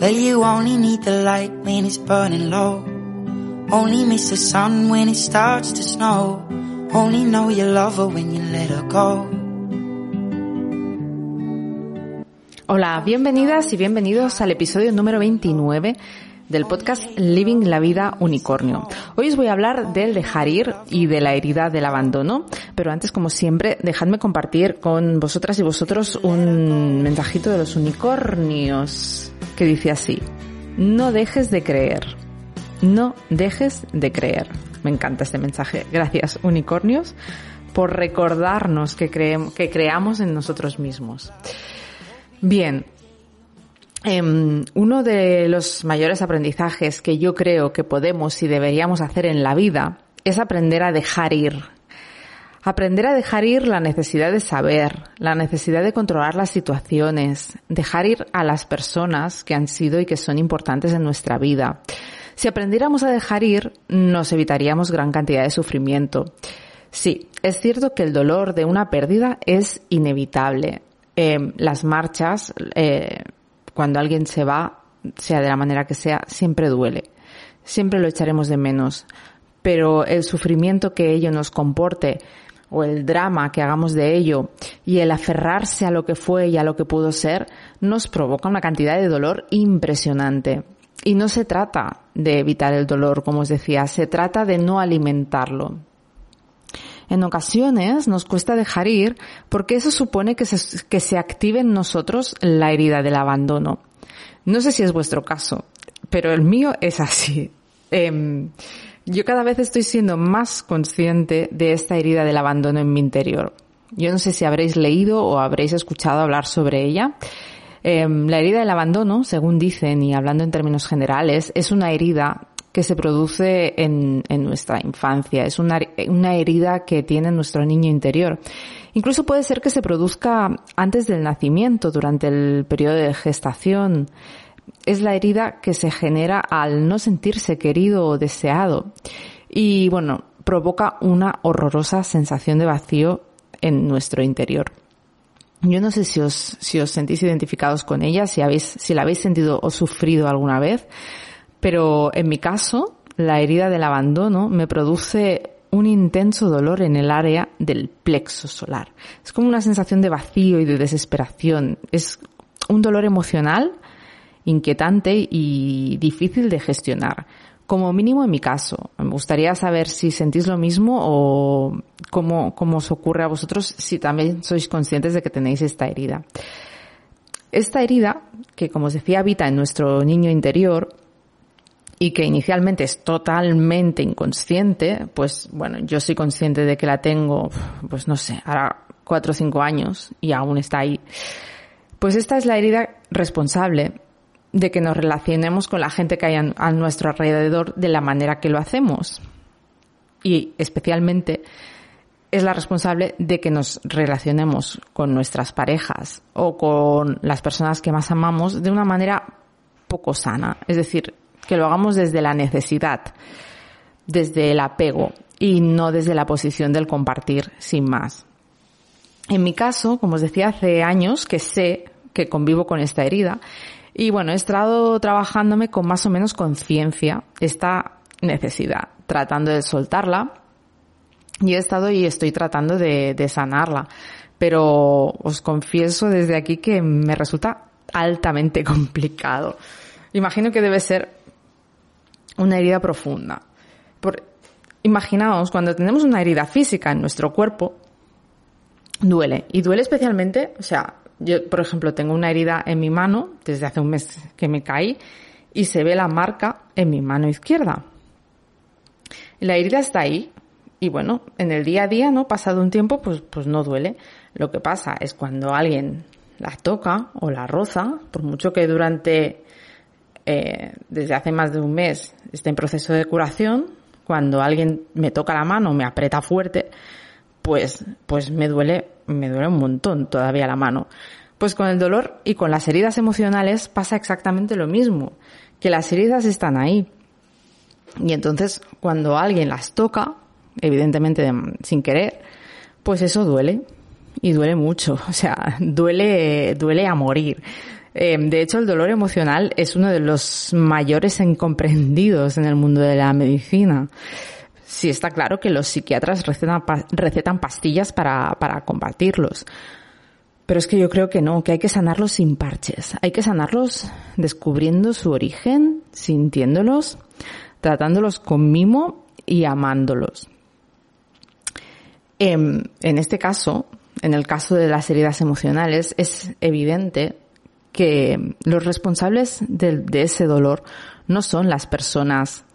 Well, you only need the light when it's burning low. Only miss the sun when it starts to snow. Only know you love her when you let her go. Hola, bienvenidas y bienvenidos al episodio número 29 del podcast Living la Vida Unicornio. Hoy os voy a hablar del dejar ir y de la herida del abandono, pero antes, como siempre, dejadme compartir con vosotras y vosotros un mensajito de los unicornios que dice así, no dejes de creer, no dejes de creer. Me encanta este mensaje. Gracias, unicornios, por recordarnos que, que creamos en nosotros mismos. Bien, em, uno de los mayores aprendizajes que yo creo que podemos y deberíamos hacer en la vida es aprender a dejar ir. Aprender a dejar ir la necesidad de saber, la necesidad de controlar las situaciones, dejar ir a las personas que han sido y que son importantes en nuestra vida. Si aprendiéramos a dejar ir, nos evitaríamos gran cantidad de sufrimiento. Sí, es cierto que el dolor de una pérdida es inevitable, eh, las marchas, eh, cuando alguien se va, sea de la manera que sea, siempre duele. Siempre lo echaremos de menos. Pero el sufrimiento que ello nos comporte, o el drama que hagamos de ello, y el aferrarse a lo que fue y a lo que pudo ser, nos provoca una cantidad de dolor impresionante. Y no se trata de evitar el dolor, como os decía, se trata de no alimentarlo. En ocasiones nos cuesta dejar ir porque eso supone que se, que se active en nosotros la herida del abandono. No sé si es vuestro caso, pero el mío es así. Eh, yo cada vez estoy siendo más consciente de esta herida del abandono en mi interior. Yo no sé si habréis leído o habréis escuchado hablar sobre ella. Eh, la herida del abandono, según dicen y hablando en términos generales, es una herida que se produce en, en nuestra infancia. Es una, una herida que tiene nuestro niño interior. Incluso puede ser que se produzca antes del nacimiento, durante el periodo de gestación. Es la herida que se genera al no sentirse querido o deseado. Y bueno, provoca una horrorosa sensación de vacío en nuestro interior. Yo no sé si os, si os sentís identificados con ella, si habéis, si la habéis sentido o sufrido alguna vez, pero en mi caso, la herida del abandono me produce un intenso dolor en el área del plexo solar. Es como una sensación de vacío y de desesperación. Es un dolor emocional inquietante y difícil de gestionar. Como mínimo en mi caso. Me gustaría saber si sentís lo mismo o cómo, cómo os ocurre a vosotros si también sois conscientes de que tenéis esta herida. Esta herida, que como os decía habita en nuestro niño interior, y que inicialmente es totalmente inconsciente, pues bueno, yo soy consciente de que la tengo, pues no sé, ahora cuatro o cinco años y aún está ahí. Pues esta es la herida responsable de que nos relacionemos con la gente que hay a nuestro alrededor de la manera que lo hacemos. Y especialmente es la responsable de que nos relacionemos con nuestras parejas o con las personas que más amamos de una manera poco sana. Es decir, que lo hagamos desde la necesidad, desde el apego y no desde la posición del compartir sin más. En mi caso, como os decía, hace años que sé que convivo con esta herida y bueno, he estado trabajándome con más o menos conciencia esta necesidad, tratando de soltarla y he estado y estoy tratando de, de sanarla. Pero os confieso desde aquí que me resulta altamente complicado. Imagino que debe ser una herida profunda. Por, imaginaos, cuando tenemos una herida física en nuestro cuerpo, duele. Y duele especialmente, o sea, yo, por ejemplo, tengo una herida en mi mano desde hace un mes que me caí y se ve la marca en mi mano izquierda. La herida está ahí y bueno, en el día a día, ¿no? Pasado un tiempo, pues, pues no duele. Lo que pasa es cuando alguien la toca o la roza, por mucho que durante eh, desde hace más de un mes está en proceso de curación, cuando alguien me toca la mano, me aprieta fuerte, pues, pues me duele, me duele un montón todavía la mano. Pues con el dolor y con las heridas emocionales pasa exactamente lo mismo, que las heridas están ahí. Y entonces cuando alguien las toca, evidentemente sin querer, pues eso duele. Y duele mucho. O sea, duele, duele a morir. Eh, de hecho, el dolor emocional es uno de los mayores incomprendidos en el mundo de la medicina. Sí está claro que los psiquiatras recetan, pastillas para, para combatirlos. Pero es que yo creo que no, que hay que sanarlos sin parches. Hay que sanarlos descubriendo su origen, sintiéndolos, tratándolos con mimo y amándolos. Em, en, este caso, en el caso de las heridas emocionales, es evidente que los responsables de, ese dolor no son las personas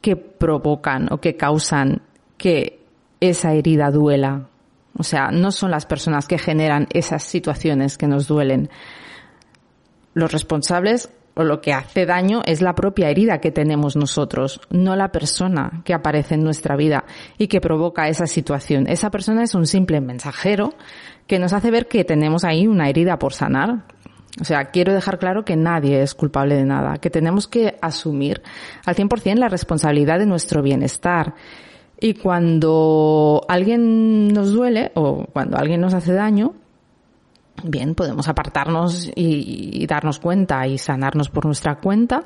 que provocan o que causan que esa herida duela o sea, no son las personas que generan esas situaciones que nos duelen. Los responsables o lo que hace daño es la propia herida que tenemos nosotros, no la persona que aparece en nuestra vida y que provoca esa situación. Esa persona es un simple mensajero que nos hace ver que tenemos ahí una herida por sanar. O sea, quiero dejar claro que nadie es culpable de nada, que tenemos que asumir al 100% la responsabilidad de nuestro bienestar. Y cuando alguien nos duele o cuando alguien nos hace daño, bien, podemos apartarnos y, darnos cuenta y sanarnos por nuestra cuenta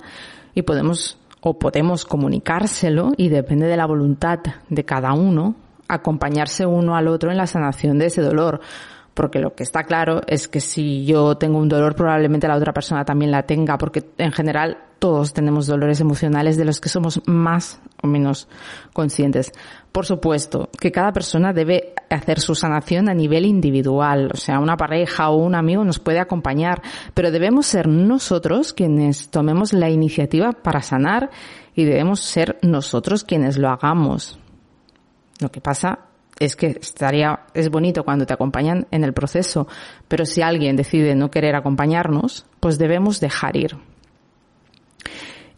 y podemos o podemos comunicárselo y depende de la voluntad de cada uno acompañarse uno al otro en la sanación de ese dolor porque lo que está claro es que si yo tengo un dolor, probablemente la otra persona también la tenga, porque en general todos tenemos dolores emocionales de los que somos más o menos conscientes. Por supuesto, que cada persona debe hacer su sanación a nivel individual, o sea, una pareja o un amigo nos puede acompañar, pero debemos ser nosotros quienes tomemos la iniciativa para sanar y debemos ser nosotros quienes lo hagamos. Lo que pasa es que estaría, es bonito cuando te acompañan en el proceso, pero si alguien decide no querer acompañarnos, pues debemos dejar ir.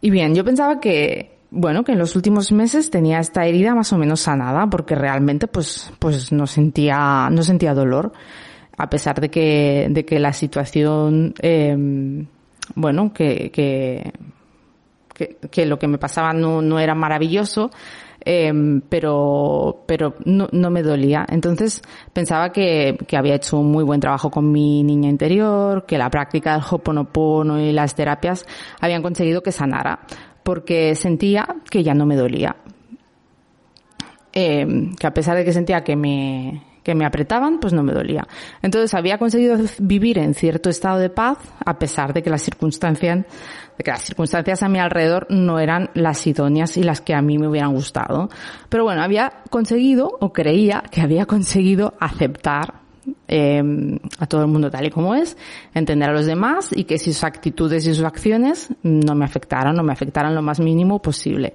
Y bien, yo pensaba que, bueno, que en los últimos meses tenía esta herida más o menos sanada, porque realmente pues, pues no sentía, no sentía dolor, a pesar de que, de que la situación, eh, bueno, que, que, que, que, lo que me pasaba no, no era maravilloso, Em, pero, pero no, no, me dolía. Entonces pensaba que, que, había hecho un muy buen trabajo con mi niña interior, que la práctica del Hoponopono y las terapias habían conseguido que sanara, porque sentía que ya no me dolía. Eh, que a pesar de que sentía que me, que me apretaban, pues no me dolía. Entonces había conseguido vivir en cierto estado de paz, a pesar de que las circunstancias, de que las circunstancias a mi alrededor no eran las idóneas y las que a mí me hubieran gustado. Pero bueno, había conseguido, o creía que había conseguido aceptar eh, a todo el mundo tal y como es, entender a los demás y que sus actitudes y sus acciones no me afectaran, no me afectaran lo más mínimo posible.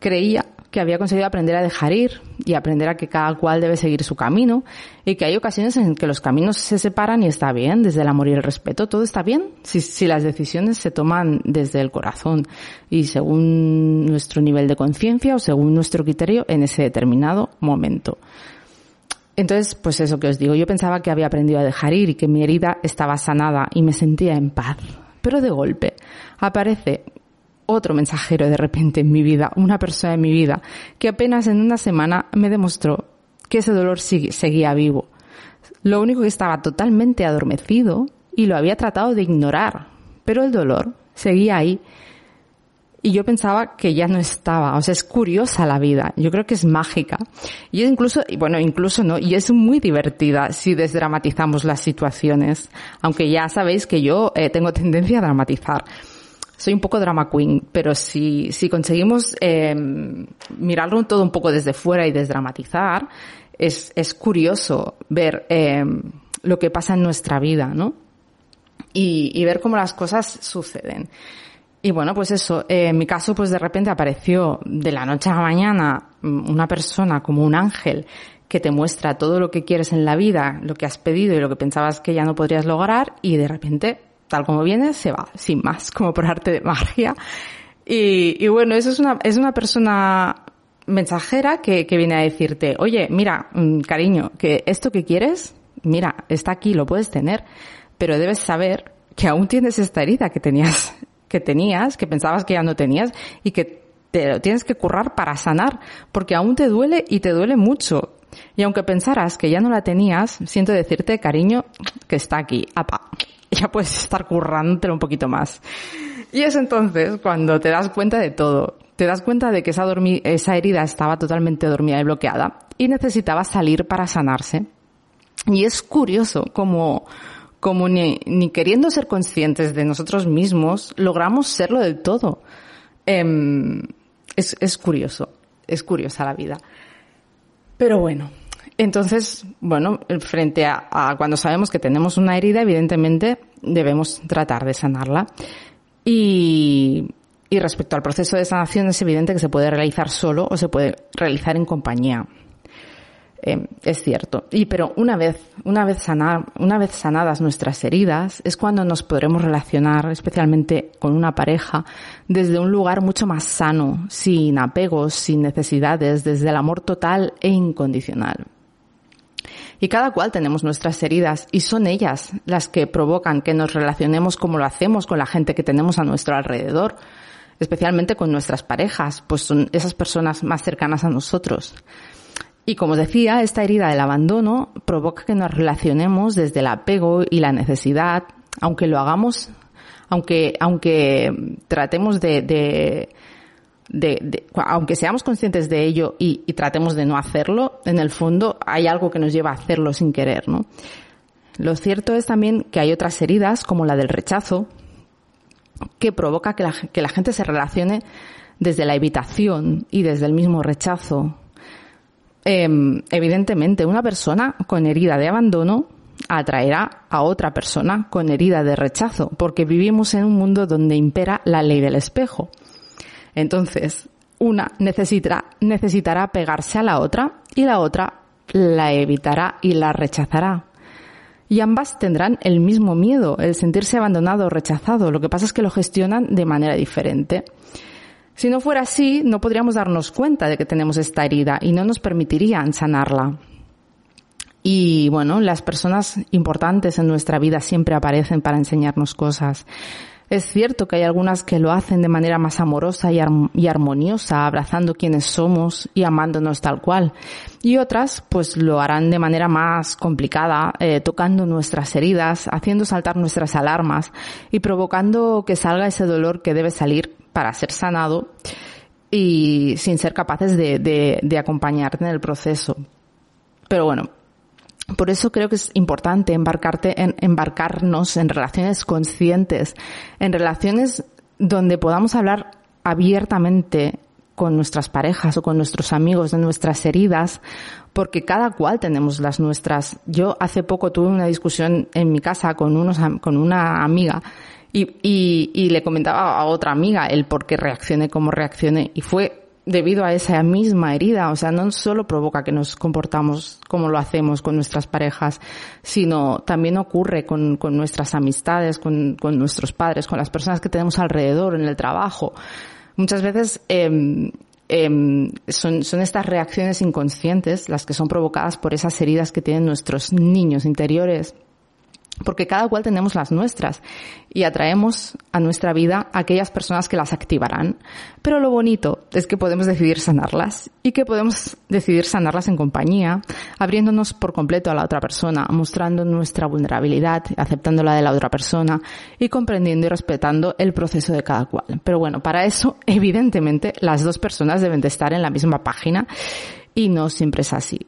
Creía que había conseguido aprender a dejar ir y aprender a que cada cual debe seguir su camino y que hay ocasiones en que los caminos se separan y está bien, desde el amor y el respeto, todo está bien si, si las decisiones se toman desde el corazón y según nuestro nivel de conciencia o según nuestro criterio en ese determinado momento. Entonces, pues eso que os digo, yo pensaba que había aprendido a dejar ir y que mi herida estaba sanada y me sentía en paz. Pero de golpe aparece otro mensajero de repente en mi vida, una persona en mi vida, que apenas en una semana me demostró que ese dolor seguía vivo. Lo único que estaba totalmente adormecido y lo había tratado de ignorar, pero el dolor seguía ahí. Y yo pensaba que ya no estaba. O sea, es curiosa la vida. Yo creo que es mágica. Y incluso, bueno, incluso no, y es muy divertida si desdramatizamos las situaciones. Aunque ya sabéis que yo eh, tengo tendencia a dramatizar soy un poco drama queen, pero si, si conseguimos eh, mirarlo todo un poco desde fuera y desdramatizar, es, es curioso ver eh, lo que pasa en nuestra vida, ¿no? Y, y, ver cómo las cosas suceden. Y bueno, pues eso, eh, en mi caso, pues de repente apareció de la noche a la mañana mm, una persona como un ángel que te muestra todo lo que quieres en la vida, lo que has pedido y lo que pensabas que ya no podrías lograr y de repente tal como viene, se va, sin más, como por arte de magia. Y, bueno, eso es una, es una persona mensajera que, que viene a decirte, oye, mira, mm, cariño, que esto que quieres, mira, está aquí, lo puedes tener, pero debes saber que aún tienes esta herida que tenías, que tenías, que pensabas que ya no tenías y que te lo tienes que currar para sanar, porque aún te duele y te duele mucho. Y aunque pensaras que ya no la tenías, siento decirte, cariño, que está aquí, apa, ya puedes estar currándotelo un poquito más. Y es entonces cuando te das cuenta de todo. Te das cuenta de que esa, esa herida estaba totalmente dormida y bloqueada y necesitaba salir para sanarse. Y es curioso como, como ni, ni queriendo ser conscientes de nosotros mismos, logramos serlo del todo. Em, es, es curioso, es curiosa la vida. Pero bueno, entonces, bueno, frente a, cuando sabemos que tenemos una herida, evidentemente debemos tratar de sanarla. Y, respecto al proceso de sanación es evidente que se puede realizar solo o se puede realizar en compañía. Eh, es cierto. Y pero una vez, una vez sanar, una vez sanadas nuestras heridas, es cuando nos podremos relacionar, especialmente con una pareja, desde un lugar mucho más sano, sin apegos, sin necesidades, desde el amor total e incondicional. Y cada cual tenemos nuestras heridas y son ellas las que provocan que nos relacionemos como lo hacemos con la gente que tenemos a nuestro alrededor, especialmente con nuestras parejas, pues son esas personas más cercanas a nosotros. Y como decía, esta herida del abandono provoca que nos relacionemos desde el apego y la necesidad, aunque lo hagamos, aunque, aunque tratemos de, de, de, aunque seamos conscientes de ello y, tratemos de no hacerlo, en el fondo hay algo que nos lleva a hacerlo sin querer. Lo cierto es también que hay otras heridas, como la del rechazo, que provoca que la, gente se relacione desde la evitación y desde el mismo rechazo, eh, evidentemente, una persona con herida de abandono atraerá a otra persona con herida de rechazo, porque vivimos en un mundo donde impera la ley del espejo. Entonces, una necesitará, necesitará pegarse a la otra y la otra la evitará y la rechazará. Y ambas tendrán el mismo miedo, el sentirse abandonado o rechazado. Lo que pasa es que lo gestionan de manera diferente. Si no fuera así, no podríamos darnos cuenta de que tenemos esta herida y no nos permitirían sanarla. Y bueno, las personas importantes en nuestra vida siempre aparecen para enseñarnos cosas. Es cierto que hay algunas que lo hacen de manera más amorosa y, armoniosa, abrazando quienes somos y amándonos tal cual. Y otras, pues lo harán de manera más complicada, eh, tocando nuestras heridas, haciendo saltar nuestras alarmas y provocando que salga ese dolor que debe salir para ser sanado y sin ser capaces de, de, de acompañarte en el proceso. Pero bueno, por eso creo que es importante embarcarte en, embarcarnos en relaciones conscientes, en relaciones donde podamos hablar abiertamente con nuestras parejas o con nuestros amigos de nuestras heridas, porque cada cual tenemos las nuestras. Yo hace poco tuve una discusión en mi casa con unos, con una amiga y, y, le comentaba a otra amiga el por qué reaccioné como reaccioné y fue debido a esa misma herida. O sea, no solo provoca que nos comportamos como lo hacemos con nuestras parejas, sino también ocurre con, nuestras amistades, con, nuestros padres, con las personas que tenemos alrededor, en el trabajo. Muchas veces eh, son, son estas reacciones inconscientes las que son provocadas por esas heridas que tienen nuestros niños interiores porque cada cual tenemos las nuestras y atraemos a nuestra vida a aquellas personas que las activarán. Pero lo bonito es que podemos decidir sanarlas y que podemos decidir sanarlas en compañía, abriéndonos por completo a la otra persona, mostrando nuestra vulnerabilidad, aceptando la de la otra persona y comprendiendo y respetando el proceso de cada cual. Pero bueno, para eso, evidentemente, las dos personas deben de estar en la misma página y no siempre es así.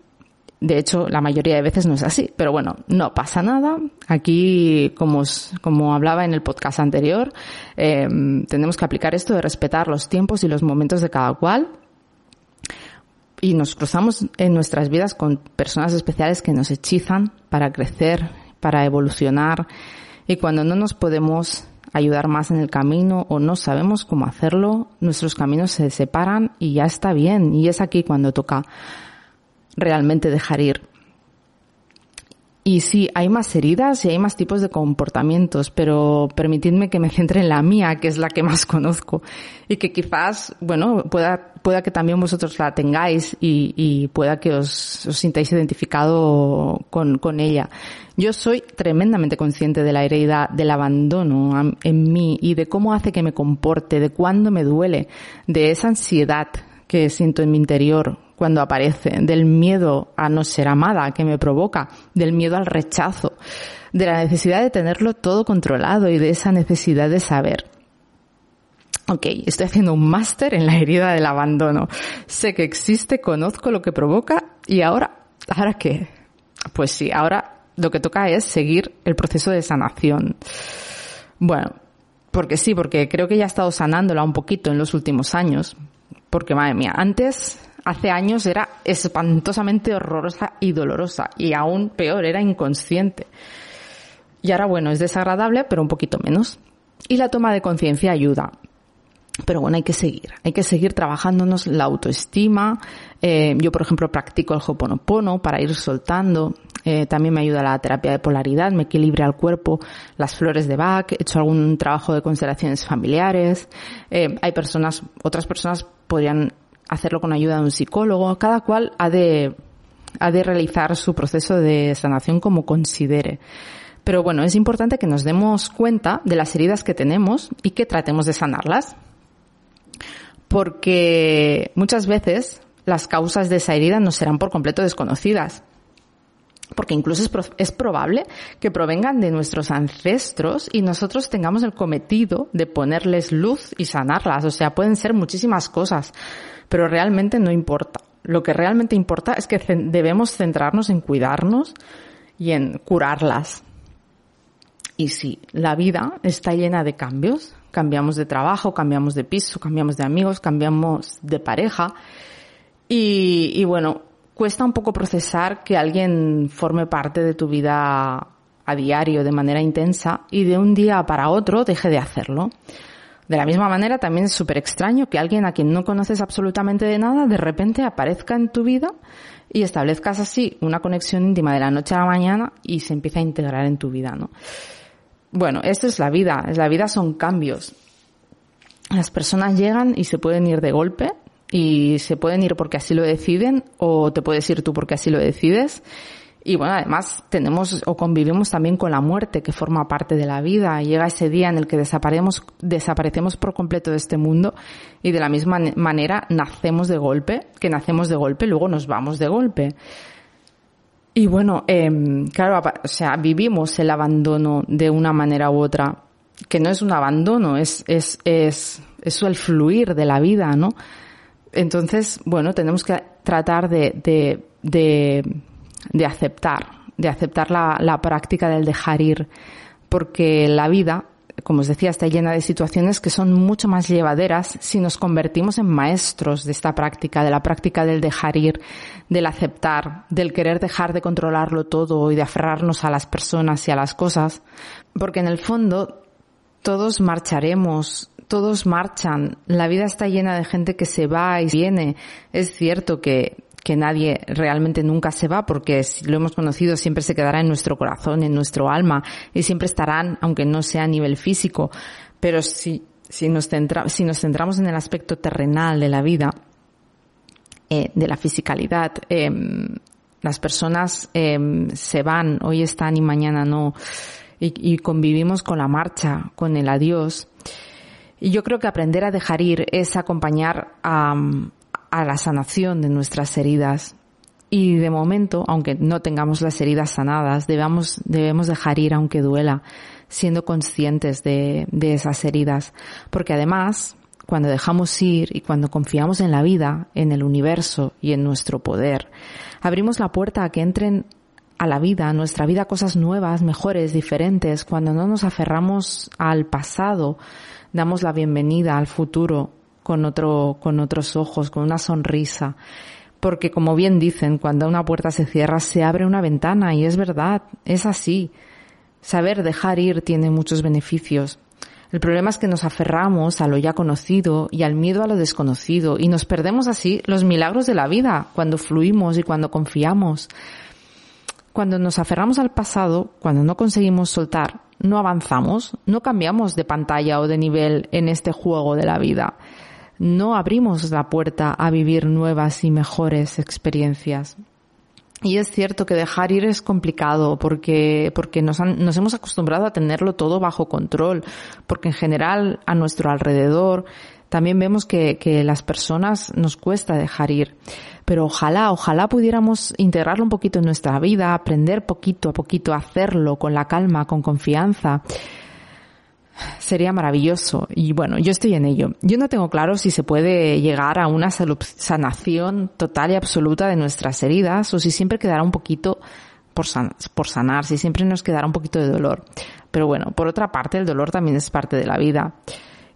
De hecho, la mayoría de veces no es así, pero bueno, no pasa nada. Aquí, como, como hablaba en el podcast anterior, eh, tenemos que aplicar esto de respetar los tiempos y los momentos de cada cual. Y nos cruzamos en nuestras vidas con personas especiales que nos hechizan para crecer, para evolucionar. Y cuando no nos podemos ayudar más en el camino o no sabemos cómo hacerlo, nuestros caminos se separan y ya está bien. Y es aquí cuando toca realmente dejar ir. Y sí, hay más heridas y hay más tipos de comportamientos, pero permitidme que me centre en la mía, que es la que más conozco. Y que quizás, bueno, pueda, pueda que también vosotros la tengáis y, y pueda que os, os, sintáis identificado con, con ella. Yo soy tremendamente consciente de la herida del abandono en mí y de cómo hace que me comporte, de cuándo me duele, de esa ansiedad que siento en mi interior cuando aparece, del miedo a no ser amada que me provoca, del miedo al rechazo, de la necesidad de tenerlo todo controlado y de esa necesidad de saber. Ok, estoy haciendo un máster en la herida del abandono. Sé que existe, conozco lo que provoca y ahora, ¿ahora qué? Pues sí, ahora lo que toca es seguir el proceso de sanación. Bueno, porque sí, porque creo que ya he estado sanándola un poquito en los últimos años. Porque madre mía, antes, hace años era espantosamente horrorosa y dolorosa. Y aún peor, era inconsciente. Y ahora bueno, es desagradable, pero un poquito menos. Y la toma de conciencia ayuda. Pero bueno, hay que seguir, hay que seguir trabajándonos la autoestima. Eh, yo, por ejemplo, practico el Hoponopono para ir soltando. Eh, también me ayuda la terapia de polaridad, me equilibra el cuerpo, las flores de Bach, he hecho algún trabajo de constelaciones familiares. Eh, hay personas, otras personas podrían hacerlo con ayuda de un psicólogo. Cada cual ha de, ha de realizar su proceso de sanación como considere. Pero bueno, es importante que nos demos cuenta de las heridas que tenemos y que tratemos de sanarlas porque muchas veces las causas de esa herida no serán por completo desconocidas. Porque incluso es, probable que provengan de nuestros ancestros y nosotros tengamos el cometido de ponerles luz y sanarlas. O sea, pueden ser muchísimas cosas, pero realmente no importa. Lo que realmente importa es que debemos centrarnos en cuidarnos y en curarlas. Y sí, la vida está llena de cambios, cambiamos de trabajo, cambiamos de piso, cambiamos de amigos, cambiamos de pareja. Y, bueno, cuesta un poco procesar que alguien forme parte de tu vida a diario de manera intensa y de un día para otro deje de hacerlo. De la misma manera, también es súper extraño que alguien a quien no conoces absolutamente de nada de repente aparezca en tu vida y establezcas así una conexión íntima de la noche a la mañana y se empieza a integrar en tu vida, ¿no? Bueno, esto es la vida. La vida son cambios. Las personas llegan y se pueden ir de golpe y se pueden ir porque así lo deciden o te puedes ir tú porque así lo decides. Y bueno, además tenemos o convivimos también con la muerte que forma parte de la vida. Llega ese día en el que desaparecemos, desaparecemos por completo de este mundo y de la misma manera nacemos de golpe, que nacemos de golpe, luego nos vamos de golpe. Y bueno, eh, claro, o sea, vivimos el abandono de una manera u otra, que no es un abandono, es, es, es, es el fluir de la vida, ¿no? Entonces, bueno, tenemos que tratar de, de, de, de aceptar, de aceptar la, la práctica del dejar ir, porque la vida como os decía, está llena de situaciones que son mucho más llevaderas si nos convertimos en maestros de esta práctica, de la práctica del dejar ir, del aceptar, del querer dejar de controlarlo todo y de aferrarnos a las personas y a las cosas, porque en el fondo todos marcharemos, todos marchan, la vida está llena de gente que se va y viene. Es cierto que que nadie realmente nunca se va porque si lo hemos conocido siempre se quedará en nuestro corazón, en nuestro alma y siempre estarán, aunque no sea a nivel físico. Pero si, si, nos, si nos centramos en el aspecto terrenal de la vida, eh, de la fisicalidad, eh, las personas eh, se van, hoy están y mañana no, y convivimos con la marcha, con el adiós. Y yo creo que aprender a dejar ir es acompañar a, la sanación de nuestras heridas. Y de momento, aunque no tengamos las heridas sanadas, debemos, debemos dejar ir aunque duela, siendo conscientes de, de esas heridas. Porque además, cuando dejamos ir y cuando confiamos en la vida, en el universo y en nuestro poder, abrimos la puerta a que entren a la vida, a nuestra vida, cosas nuevas, mejores, diferentes. Cuando no nos aferramos al pasado, damos la bienvenida al futuro con otro, con otros ojos, con una sonrisa. Porque como bien dicen, cuando una puerta se cierra, se abre una ventana y es verdad, es así. Saber dejar ir tiene muchos beneficios. El problema es que nos aferramos a lo ya conocido y al miedo a lo desconocido y nos perdemos así los milagros de la vida cuando fluimos y cuando confiamos. Cuando nos aferramos al pasado, cuando no conseguimos soltar, no avanzamos, no cambiamos de pantalla o de nivel en este juego de la vida no abrimos la puerta a vivir nuevas y mejores experiencias. Y es cierto que dejar ir es complicado porque, porque nos, nos hemos acostumbrado a tenerlo todo bajo control, porque en general a nuestro alrededor también vemos que, las personas nos cuesta dejar ir. Pero ojalá, ojalá pudiéramos integrarlo un poquito en nuestra vida, aprender poquito a poquito a hacerlo con la calma, con confianza sería maravilloso. Y bueno, yo estoy en ello. Yo no tengo claro si se puede llegar a una sanación total y absoluta de nuestras heridas o si siempre quedará un poquito por, por sanar, si siempre nos quedará un poquito de dolor. Pero bueno, por otra parte, el dolor también es parte de la vida.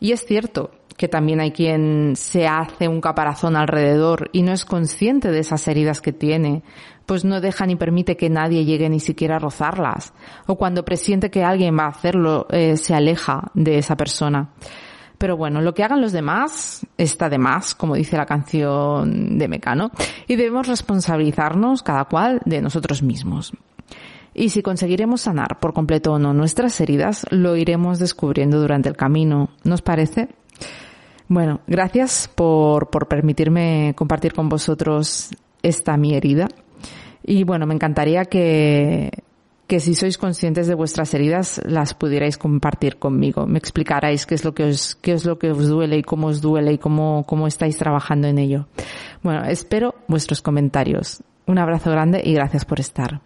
Y es cierto que también hay quien se hace un caparazón alrededor y no es consciente de esas heridas que tiene, pues no deja ni permite que nadie llegue ni siquiera a rozarlas. O cuando presiente que alguien va a hacerlo, eh, se aleja de esa persona. Pero bueno, lo que hagan los demás está de más, como dice la canción de Mecano, y debemos responsabilizarnos cada cual de nosotros mismos. Y si conseguiremos sanar por completo o no nuestras heridas, lo iremos descubriendo durante el camino. ¿Nos parece? Bueno, gracias por, por permitirme compartir con vosotros esta mi herida. Y bueno, me encantaría que, que si sois conscientes de vuestras heridas las pudierais compartir conmigo, me explicarais qué es lo que os, qué es lo que os duele y cómo os duele y cómo, cómo estáis trabajando en ello. Bueno, espero vuestros comentarios. Un abrazo grande y gracias por estar.